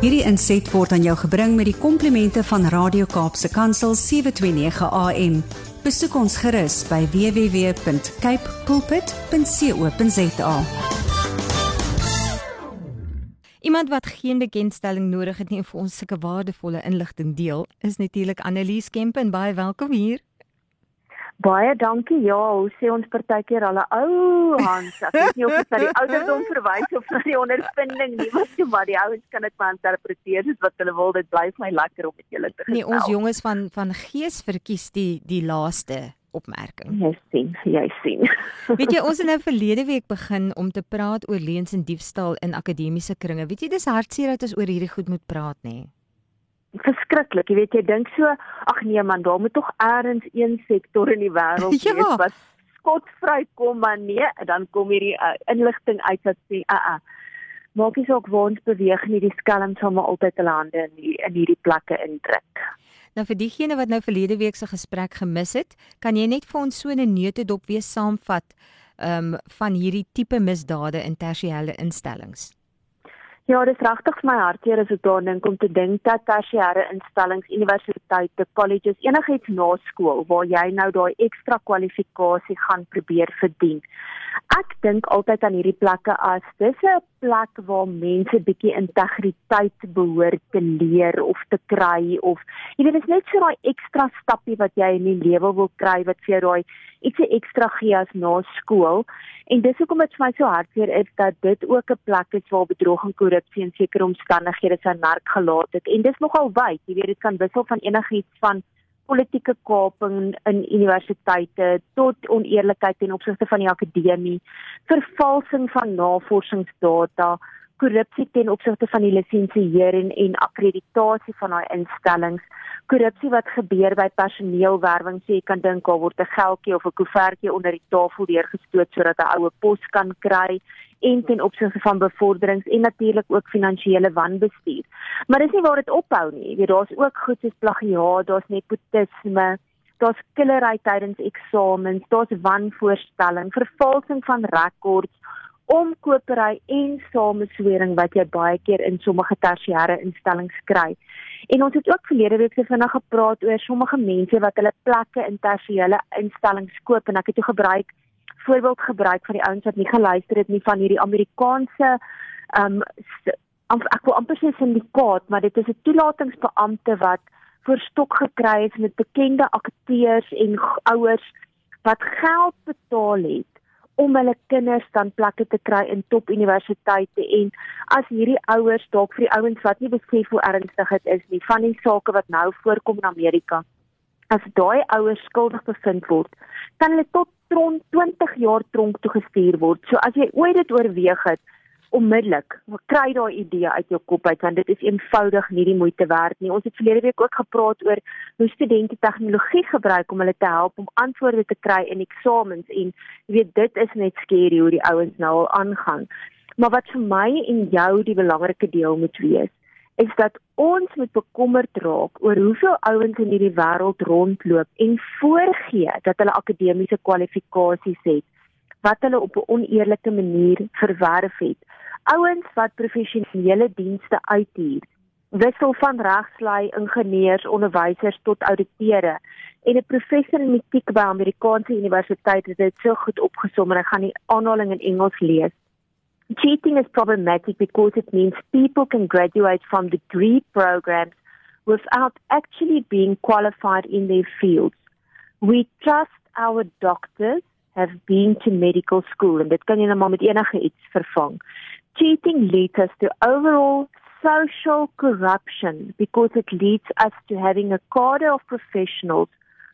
Hierdie inset word aan jou gebring met die komplimente van Radio Kaapse Kansel 729 AM. Besoek ons gerus by www.cape pulpit.co.za. Iemand wat geen bekendstelling nodig het nie vir ons sulke waardevolle inligting deel, is natuurlik Annelies Kemp en baie welkom hier. Baie dankie. Ja, hoe sê ons partykeer al 'n ou Hans. Ek weet nie of dit na die ouderdom verwys of na die ondervinding nie, maar so maar die ouens kan dit maar interpreteer soos wat hulle wil. Dit bly vir my lekker om met julle te gesels. Nee, ons jonges van van gees verkies die die laaste opmerking. Jy sien, jy sien. Weet jy, ons het nou verlede week begin om te praat oor leuns en diefstal in akademiese kringe. Weet jy, dis hartseer dat ons oor hierdie goed moet praat, nê? Nee verskriklik. Jy weet jy dink so, ag nee man, daar moet tog eers een sektor in die wêreld ja. wees wat skotvry kom, maar nee, dan kom hierdie uh, inligting uit wat sê, a uh, a. Uh, Maak nie saak waar ons beweeg nie, die skelm sal maar altyd hulle hande in die, in hierdie plekke indruk. Nou vir diegene wat nou verlede week se gesprek gemis het, kan jy net vir ons so 'n neutedop weer saamvat um van hierdie tipe misdade in tersiêre instellings? Ja, dit is regtig vir my hartseer as ek daaraan dink om te dink dat tersiêre instellings, universiteite, colleges, enigiets na skool waar jy nou daai ekstra kwalifikasie gaan probeer verdien. Ek dink altyd aan hierdie plekke as dis 'n plek waar mense bietjie integriteit behoort te leer of te kry of jy weet dit is net so daai ekstra stappie wat jy in die lewe wil kry wat vir jou daai ietsie ekstra gee as na skool. En dis hoekom dit vir my so hartseer is dat dit ook 'n plek is waar bedrog en korrupsie in sekere omstandighede sy merk gelaat het. En dis nogal wyd, jy weet dit kan wissel van enigiets van politieke kaping in universiteite tot oneerlikheid ten opsigte van die akademie, vervalsing van navorsingsdata, korrupsie ten opsigte van die lisensiering en akkreditasie van daai instellings, korrupsie wat gebeur by personeelwerwing, sê jy kan dink daar word 'n geldjie of 'n koevertjie onder die tafel deurgestoot sodat 'n oue pos kan kry en ten opsigte van bevorderings en natuurlik ook finansiële wanbestuur. Maar dis nie waar dit ophou nie. Jy weet daar's ook goed soos plagiaat, daar's nepotisme, daar's killery tydens eksamens, daar's wanvoorstelling, vervalsing van rekords omkopery en sameswering wat jy baie keer in sommige tersiêre instellings kry. En ons het ook verlede week se vinnig gepraat oor sommige mense wat hulle plekke in tersiêre instellings koop en ek het toe gebruik voorbeeld gebruik van die ouens wat nie geluister het nie van hierdie Amerikaanse ehm um, ek wil amper sê syndikaat, maar dit is 'n toelatingsbeampte wat voorstok gekry het met bekende akteurs en ouers wat geld betaal het om hulle kinders dan plekke te kry in top universiteite en as hierdie ouers dalk vir die ouens wat nie besef hoe ernstig dit is nie van die sake wat nou voorkom in Amerika as daai ouers skuldig bevind word kan hulle tot 20 jaar tronk toe gestuur word. So as jy ooit dit oorweeg het onmiddellik kry daai idee uit jou kop uit want dit is eenvoudig nie die moeite werd nie. Ons het verlede week ook gepraat oor hoe studente tegnologie gebruik om hulle te help om antwoorde te kry in eksamens en jy weet dit is net skerry hoe die ouens nou al aangaan. Maar wat vir my en jou die belangrike deel moet wees is dat ons moet bekommerd raak oor hoeveel ouens in hierdie wêreld rondloop en voorgee dat hulle akademiese kwalifikasies het wat hulle op 'n oneerlike manier verwerf het. Ouens wat professionele dienste uithuur wissel van regslei ingenieurs onderwysers tot ouditeure en 'n professor in etiek by Amerikaanse universiteit het dit so goed opgesom en ek gaan die aanhaling in Engels lees. Cheating is problematic because it means people can graduate from degree programs without actually being qualified in their fields. We trust our doctors have been to medical school en dit kan jy nou maar met enige iets vervang cheating leads us to overall social corruption because it leads us to having a cadre of professionals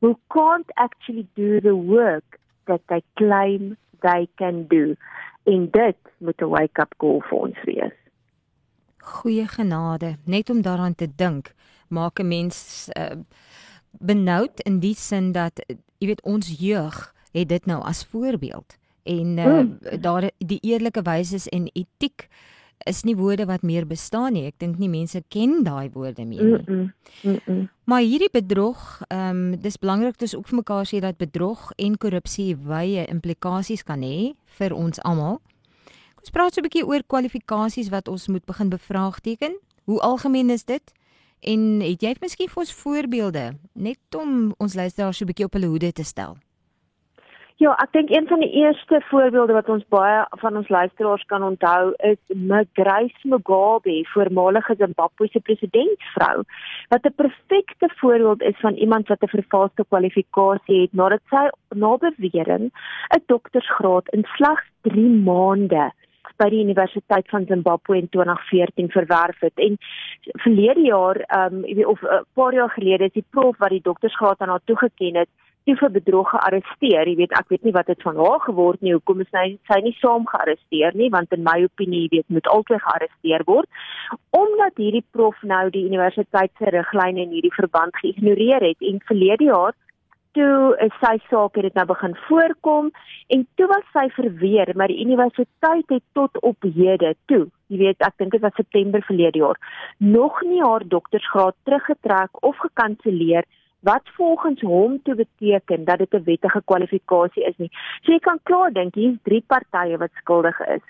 who can't actually do the work that they claim they can do. En dit moet 'n wake-up call vir ons wees. Goeie genade, net om daaraan te dink, maak 'n mens uh, benoud in die sin dat jy weet ons jeug het dit nou as voorbeeld en uh, mm. daar die eerlike wyse en etiek is nie woorde wat meer bestaan nie. Ek dink nie mense ken daai woorde meer nie. Mm -mm. Mm -mm. Maar hierdie bedrog, ehm um, dis belangrik dis ook vir mekaar sê dat bedrog en korrupsie wye implikasies kan hê vir ons almal. Kom ons praat so 'n bietjie oor kwalifikasies wat ons moet begin bevraagteken. Hoe algemeen is dit? En het jy miskien vir ons voorbeelde net om ons luisteraars so 'n bietjie op hulle hoede te stel? Ja, ek dink een van die eerste voorbeelde wat ons baie van ons luisteraars kan onthou is Grace Mugabe, voormalige Zimbabwe presidentsvrou, wat 'n perfekte voorbeeld is van iemand wat 'n vervalste kwalifikasie het nadat sy na bewering 'n doktorsgraad in slegs 3 maande by die Universiteit van Zimbabwe in 2014 verwerf het. En verlede jaar ehm um, of 'n uh, paar jaar gelede is die prof wat die doktorsgraad aan haar toegeken het toe vir bedrog gearresteer. Jy weet, ek weet nie wat dit van haar geword nie. Hoekom is sy sy nie saam gearresteer nie? Want in my opinie, jy weet, moet altyd gearresteer word omdat hierdie prof nou die universiteit se riglyne in hierdie verband geïgnoreer het en verlede jaar toe is sy saak het dit nou begin voorkom en toe was sy verweer maar die universiteit het tot op hede toe jy weet ek dink dit was September verlede jaar nog nie haar doktorsgraad teruggetrek of gekanselleer wat volgens hom toe beteken dat dit 'n wettige kwalifikasie is nie so jy kan klaar dink hier's drie partye wat skuldig is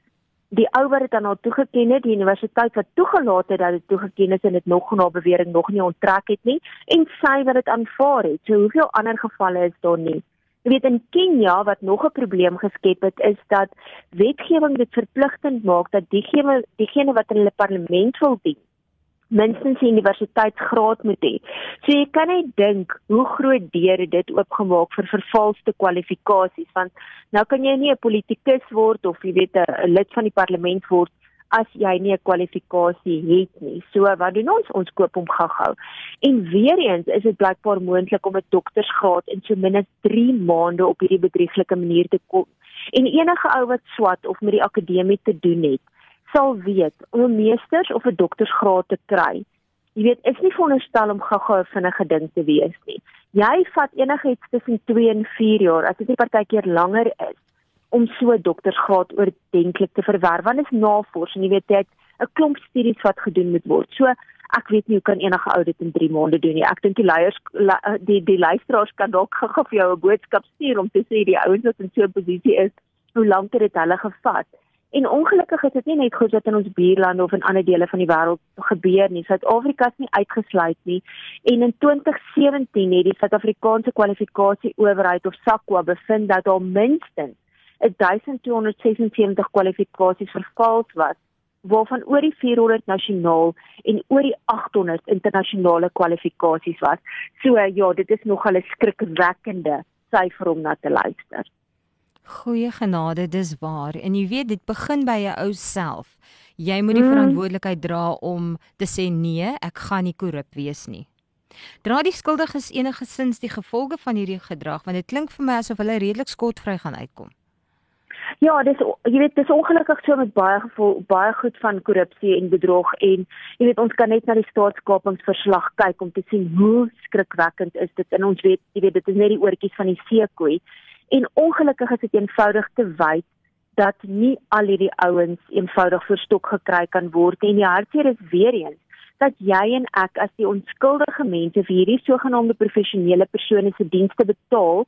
die ou wat dit aan haar toegeken het, die universiteit wat toegelaat het dat dit toegeken is en dit nog na bewering nog nie onttrek het nie en sy wat dit aanvaar het. So hoeveel ander gevalle is daar nie? Jy weet in Kenia wat nog 'n probleem geskep het is dat wetgewing dit verpligtend maak dat diegene diegene wat in hulle parlement wil dien minstens universiteitsgraad moet hê. So jy kan net dink hoe groot deur dit oopgemaak vir vervalste kwalifikasies want nou kan jy nie 'n politikus word of jy weet 'n lid van die parlement word as jy nie 'n kwalifikasie het nie. So wat doen ons? Ons koop hom gou-gou. En weer eens is dit blykbaar moontlik om 'n doktorsgraad in so min as 3 maande op hierdie bedrieglike manier te kom. En enige ou wat swat of met die akademie te doen het, sal weet om 'n meesters of 'n doktorsgraad te kry. Jy weet, is nie veronderstel om gou-gou vinnige ding te wees nie. Jy vat enigiets tussen 2 en 4 jaar, as dit nie partykeer langer is om so 'n doktorsgraad oordenklik te verwerf. Want is navorsing, jy weet, dit 'n klomp studies wat gedoen moet word. So ek weet nie hoe kan enige ou dit in 3 maande doen nie. Ek dink die leiers die die luisteraars kan dalk gou-gou vir jou 'n boodskap stuur om te sê die ouens wat in so 'n posisie is, hoe lank het dit hulle gevat? En ongelukkig is dit nie net goed wat in ons buurlande of in ander dele van die wêreld gebeur nie. Suid-Afrika is nie uitgesluit nie. En in 2017 het die Suid-Afrikaanse kwalifikasie owerheid of SAQA bevind dat daar minstens 1276 kwalifikasies vervals was waarvan oor die 400 nasionaal en oor die 800 internasionale kwalifikasies was. So ja, dit is nog 'n skrikwekkende syfer om na te luister. Goeie genade, dis waar. En jy weet dit begin by jou ou self. Jy moet die mm. verantwoordelikheid dra om te sê nee, ek gaan nie korrup wees nie. Dra die skuldiges enige sins die gevolge van hierdie gedrag want dit klink vir my asof hulle redelik skotvry gaan uitkom. Ja, dis jy weet dis ongelukkig so met baie gevoel baie goed van korrupsie en bedrog en jy weet ons kan net na die staatskapingsverslag kyk om te sien hoe skrikwekkend is dit en ons weet jy weet dit is net die oortjies van die seekoei En ongelukkig is dit eenvoudig te wyd dat nie al hierdie ouens eenvoudig verstok gekry kan word en die hartseer is weer eens dat jy en ek as die onskuldige mense vir hierdie sogenaamde professionele persone se dienste betaal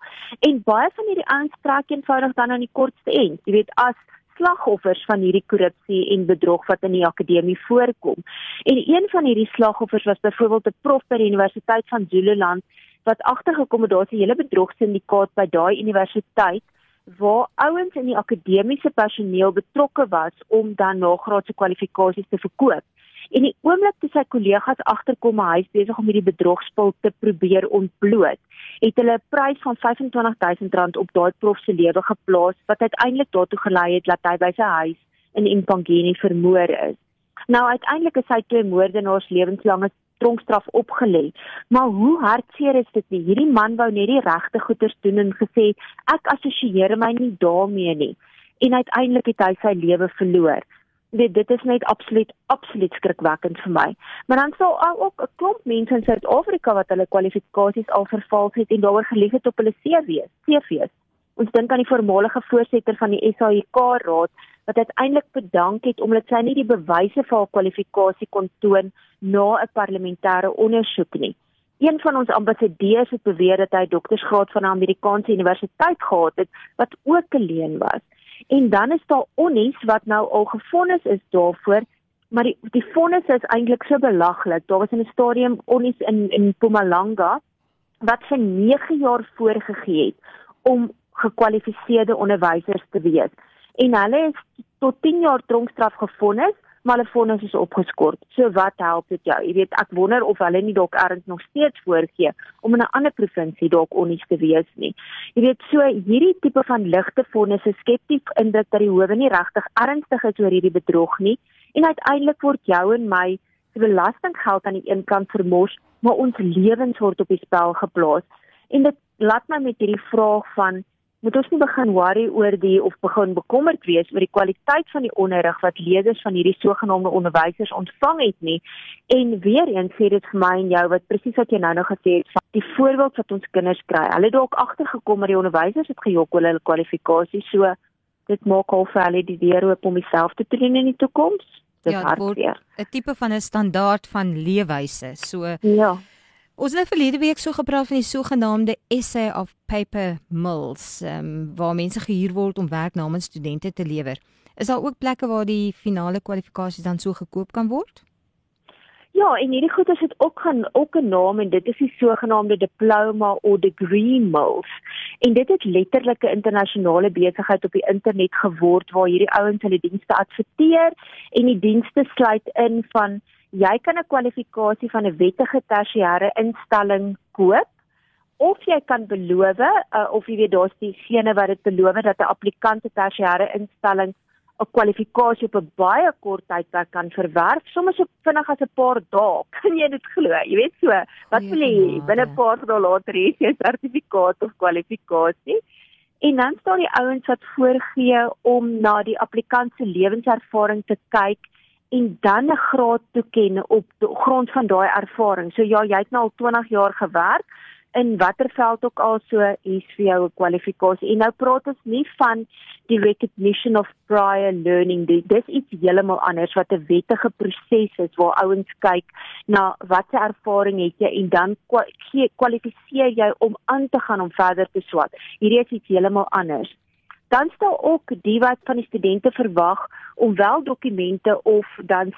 en baie van hierdie ouens trek eenvoudig dan aan die kortste end. Jy weet as slagoffers van hierdie korrupsie en bedrog wat in die akademie voorkom. En een van hierdie slagoffers was byvoorbeeld 'n prof by die Universiteit van Zululand wat agtergekom het daar's 'n hele bedrogsyndikaat by daai universiteit waar ouens in die akademiese personeel betrokke was om dan nagraadse kwalifikasies te verkoop. En die oomblik toe sy kollegas agterkom hy is besig om hierdie bedrogspul te probeer ontbloot, het hulle 'n prys van R25000 op daai prof se lewe geplaas wat uiteindelik daartoe gelei het dat hy by sy huis in Impangeni vermoor is. Nou uiteindelik is hy twee moordenaars lewenslange tronkstraf opgelê. Maar hoe hartseer is dit nie? Hierdie man wou net die regte goeders doen en gesê ek assosieer my nie daarmee nie. En uiteindelik het hy sy lewe verloor. Dit dit is net absoluut absoluut skrikwekkend vir my. Maar dan sou ook 'n klomp mense in Suid-Afrika wat hulle kwalifikasies al vervals het en daaroor gelieg het op hulle CV's, CV's. Ons dink aan die voormalige voorsitter van die SAIK raad wat uiteindelik bedank het omdat sy nie die bewyse vir haar kwalifikasie kon toon na 'n parlementêre ondersoek nie. Een van ons ambassadeurs het beweer dat hy doktorsgraad van 'n Amerikaanse universiteit gehad het wat ook 'n leen was. En dan is daar onnies wat nou al gefonnis is daarvoor Maar die die vonnis is eintlik so belaglik. Daar was in 'n stadium onnies in in Mpumalanga wat vir 9 jaar voorgegee het om gekwalifiseerde onderwysers te wees. En hulle is tot 10 jaar tronkstraf gevonnis maar hulle vonnis is opgeskort. So wat help dit jou? Jy weet, ek wonder of hulle nie dalk erns nog steeds voorgee om in 'n ander provinsie dalk onnies te wees nie. Jy weet, so hierdie tipe van ligte vonnisse skep die indruk dat die howe nie regtig ernstig is oor hierdie bedrog nie en uiteindelik word jou en my se belastinggeld aan die een kant vermors, maar ons lewens word op die spel geplaas. En dit laat my met hierdie vraag van moet ons nie begin worry oor die of begin bekommerd wees oor die kwaliteit van die onderrig wat leerders van hierdie sogenaamde onderwysers ontvang het nie. En weer eens sê dit vir my en jou wat presies wat jy nou nou gesê het van die voorbeeld wat ons kinders kry. Hulle het dalk agtergekom dat die onderwysers het gejok oor hulle kwalifikasies. So dit maak al vir hulle die deur oop om self te doen in die toekoms. Dit ja, word 'n tipe van 'n standaard van leefwyse. So Ja. Ons het verlede week so gepraat van die sogenaamde essay of paper mills, ehm um, waar mense gehuur word om werk namens studente te lewer. Is daar ook plekke waar die finale kwalifikasies dan so gekoop kan word? Ja, en hierdie goed is dit ook gaan ook 'n naam en dit is die sogenaamde diploma of degree mills. En dit het letterlik 'n internasionale besigheid op die internet geword waar hierdie ouens hulle dienste adverteer en die dienste sluit in van jy kan 'n kwalifikasie van 'n wettige tersiêre instelling koop of jy kan beloof uh, of jy weet daar's die gene wat dit beloof dat 'n applikant 'n tersiêre instelling 'n kwalifikasie op 'n baie kort tydperk kan verwerf, soms so vinnig as 'n paar dae. Kan jy dit glo? Jy weet so, wat wil jy binne 'n paar dae later hê jy 'n sertifikaat of kwalifikasie? En dan staan die ouens wat voorgee om na die applikant se lewenservaring te kyk en dan 'n graad toeken op grond van daai ervaring. So ja, jy het nou al 20 jaar gewerk in watter veld ook al so hier's vir jou 'n kwalifikasie. En nou praat ons nie van die recognition of prior learning nie. Dis iets heeltemal anders wat 'n wettige proses is waar ouens kyk na watter ervaring het jy en dan kwalifiseer jy om aan te gaan om verder te swat. Hierdie is iets heeltemal anders dan stel ook die wat van die studente verwag om wel dokumente of dan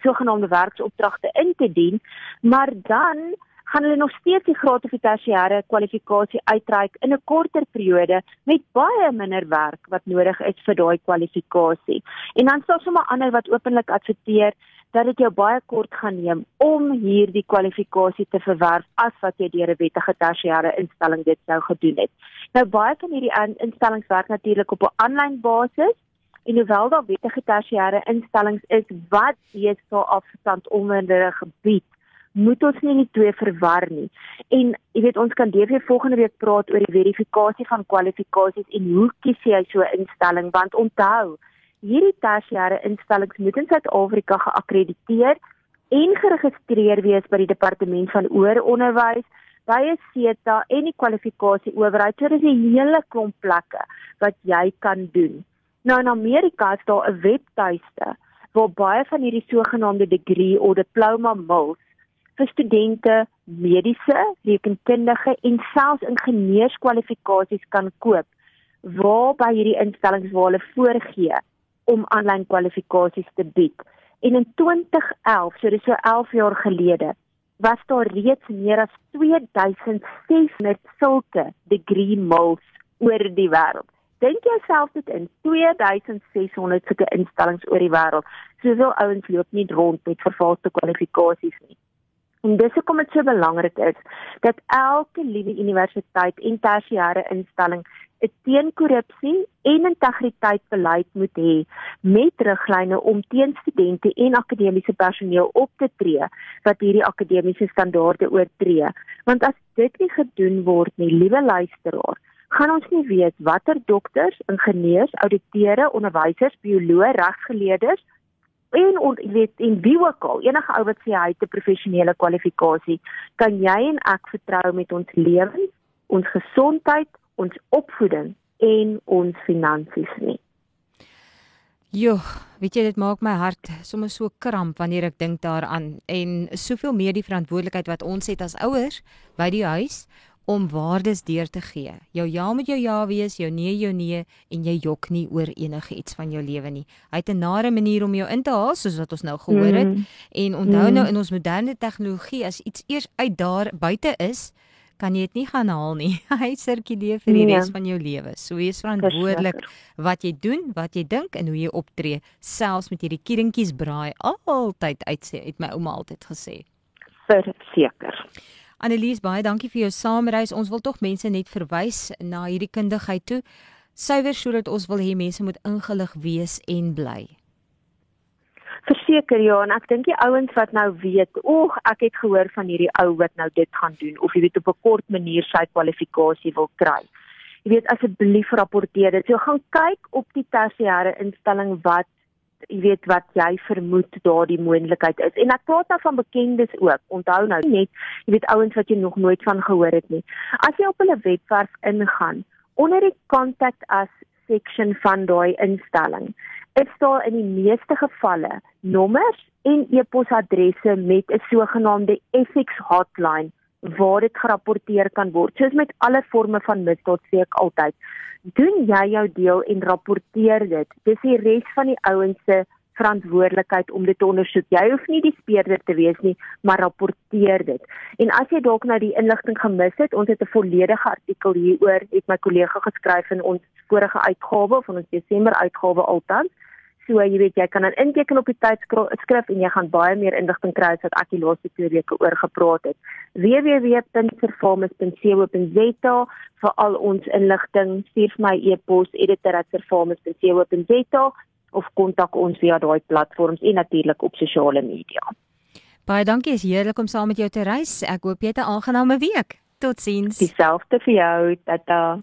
sogenaamde werksopdragte in te dien, maar dan gaan hulle nog steeds die graad of tersiêre kwalifikasie uitreik in 'n korter periode met baie minder werk wat nodig is vir daai kwalifikasie. En dan sal sommer ander wat openlik adverteer dat dit jou baie kort gaan neem om hierdie kwalifikasie te verwerf as wat jy deur 'n wettige tersiêre instelling dit sou gedoen het. Nou baie van hierdie instellings werk natuurlik op 'n aanlyn basis en hoewel daar wettige tersiêre instellings is wat deesdae afstand onder gebied moet ons nie die twee verwar nie. En jy weet ons kan definitief volgende week praat oor die verifikasie van kwalifikasies en hoe kies jy so 'n instelling want onthou hierdie tersiêre instellings moet in Suid-Afrika geakkrediteer en geregistreer wees by die departement van hoër onderwys by SETA en die kwalifikasie owerheid. So dis 'n hele klomp plekke wat jy kan doen. Nou in Amerika is daar 'n webtuiste waar baie van hierdie sogenaamde degree of diploma mills vir studente mediese, rekenkundige en selfs ingenieurskwalifikasies kan koop waar by hierdie instellings waar hulle voorgee om aanlyn kwalifikasies te bied. En in 2011, so dis so 11 jaar gelede, was daar reeds meer as 2600 sulke degree mills oor die wêreld. Dink jouself dit in 2600 sulke instellings oor die wêreld. Soveel ouens loop nie rond met vervalste kwalifikasies nie. En dis hoekom dit so belangrik is dat elke liewe universiteit en tersiêre instelling 'n teenkorrupsie en integriteit beleid moet hê met riglyne om teen studente en akademiese personeel op te tree wat hierdie akademiese standaarde oortree. Want as dit nie gedoen word nie, liewe luisteraar, gaan ons nie weet watter dokters, ingenieurs, ouditeure, onderwysers, bioloë, regsgeleerdes en on, weet en wie ook al enige ou wat sê hy het 'n professionele kwalifikasie, kan jy en ek vertrou met ons lewens, ons gesondheid ons opvoeding en ons finansies nie. Jo, weet jy dit maak my hart sommer so kramp wanneer ek dink daaraan en soveel meer die verantwoordelikheid wat ons het as ouers by die huis om waardes deur te gee. Jou ja moet jou ja wees, jou nee jou nee en jy jok nie oor enigiets van jou lewe nie. Hy het 'n nare manier om jou in te haal soos wat ons nou gehoor het. Mm. En onthou mm. nou in ons moderne tegnologie as iets eers uit daar buite is, kan jy dit nie gaan haal nie. Hy sirkuleer vir die nee. res van jou lewe. So wees verantwoordelik wat jy doen, wat jy dink en hoe jy optree, selfs met hierdie kieringkies braai altyd uitsê, het my ouma altyd gesê. Verseker. Annelies, baie dankie vir jou saamreis. Ons wil tog mense net verwys na hierdie kundigheid toe. Suiwer sodat ons wil hê mense moet ingelig wees en bly. Verseker ja, en ek dink die ouens wat nou weet, oeg, ek het gehoor van hierdie ou wat nou dit gaan doen of jy weet op 'n kort manier sy kwalifikasie wil kry. Jy weet asseblief rapporteer dit. So gaan kyk op die tersiêre instelling wat jy weet wat jy vermoed daardie moontlikheid is. En ek praat nou van bekendes ook. Onthou nou net, jy weet ouens wat jy nog nooit van gehoor het nie. As jy op hulle webwerf ingaan, onder die contact us section van daai instelling, is daar in die meeste gevalle nommers en e-posadresse met 'n sogenaamde ethics hotline waar dit gerapporteer kan word. Soos met alle forme van misdaad sê ek altyd, doen jy jou deel en rapporteer dit. Dis die res van die ouens se verantwoordelikheid om dit te ondersoek. Jy hoef nie die speurder te wees nie, maar rapporteer dit. En as jy dalk nou die inligting gemis het, ons het 'n volledige artikel hieroor, het my kollega geskryf in ons vorige uitgawe van ons Desember uitgawe altans. So jy weet jy kan dan inteken op die tydskrif en jy gaan baie meer inligting kry as wat ek die laaste twee weke oor gepraat het. www.servamus.co.za vir al ons inligting, stuur vir my e-pos editor@servamus.co.za of kontak ons via daai platforms en natuurlik op sosiale media. Baie dankie, is heerlik om saam met jou te reis. Ek hoop jy het 'n aangename week. Totsiens. Dieselfde vir jou. Tata.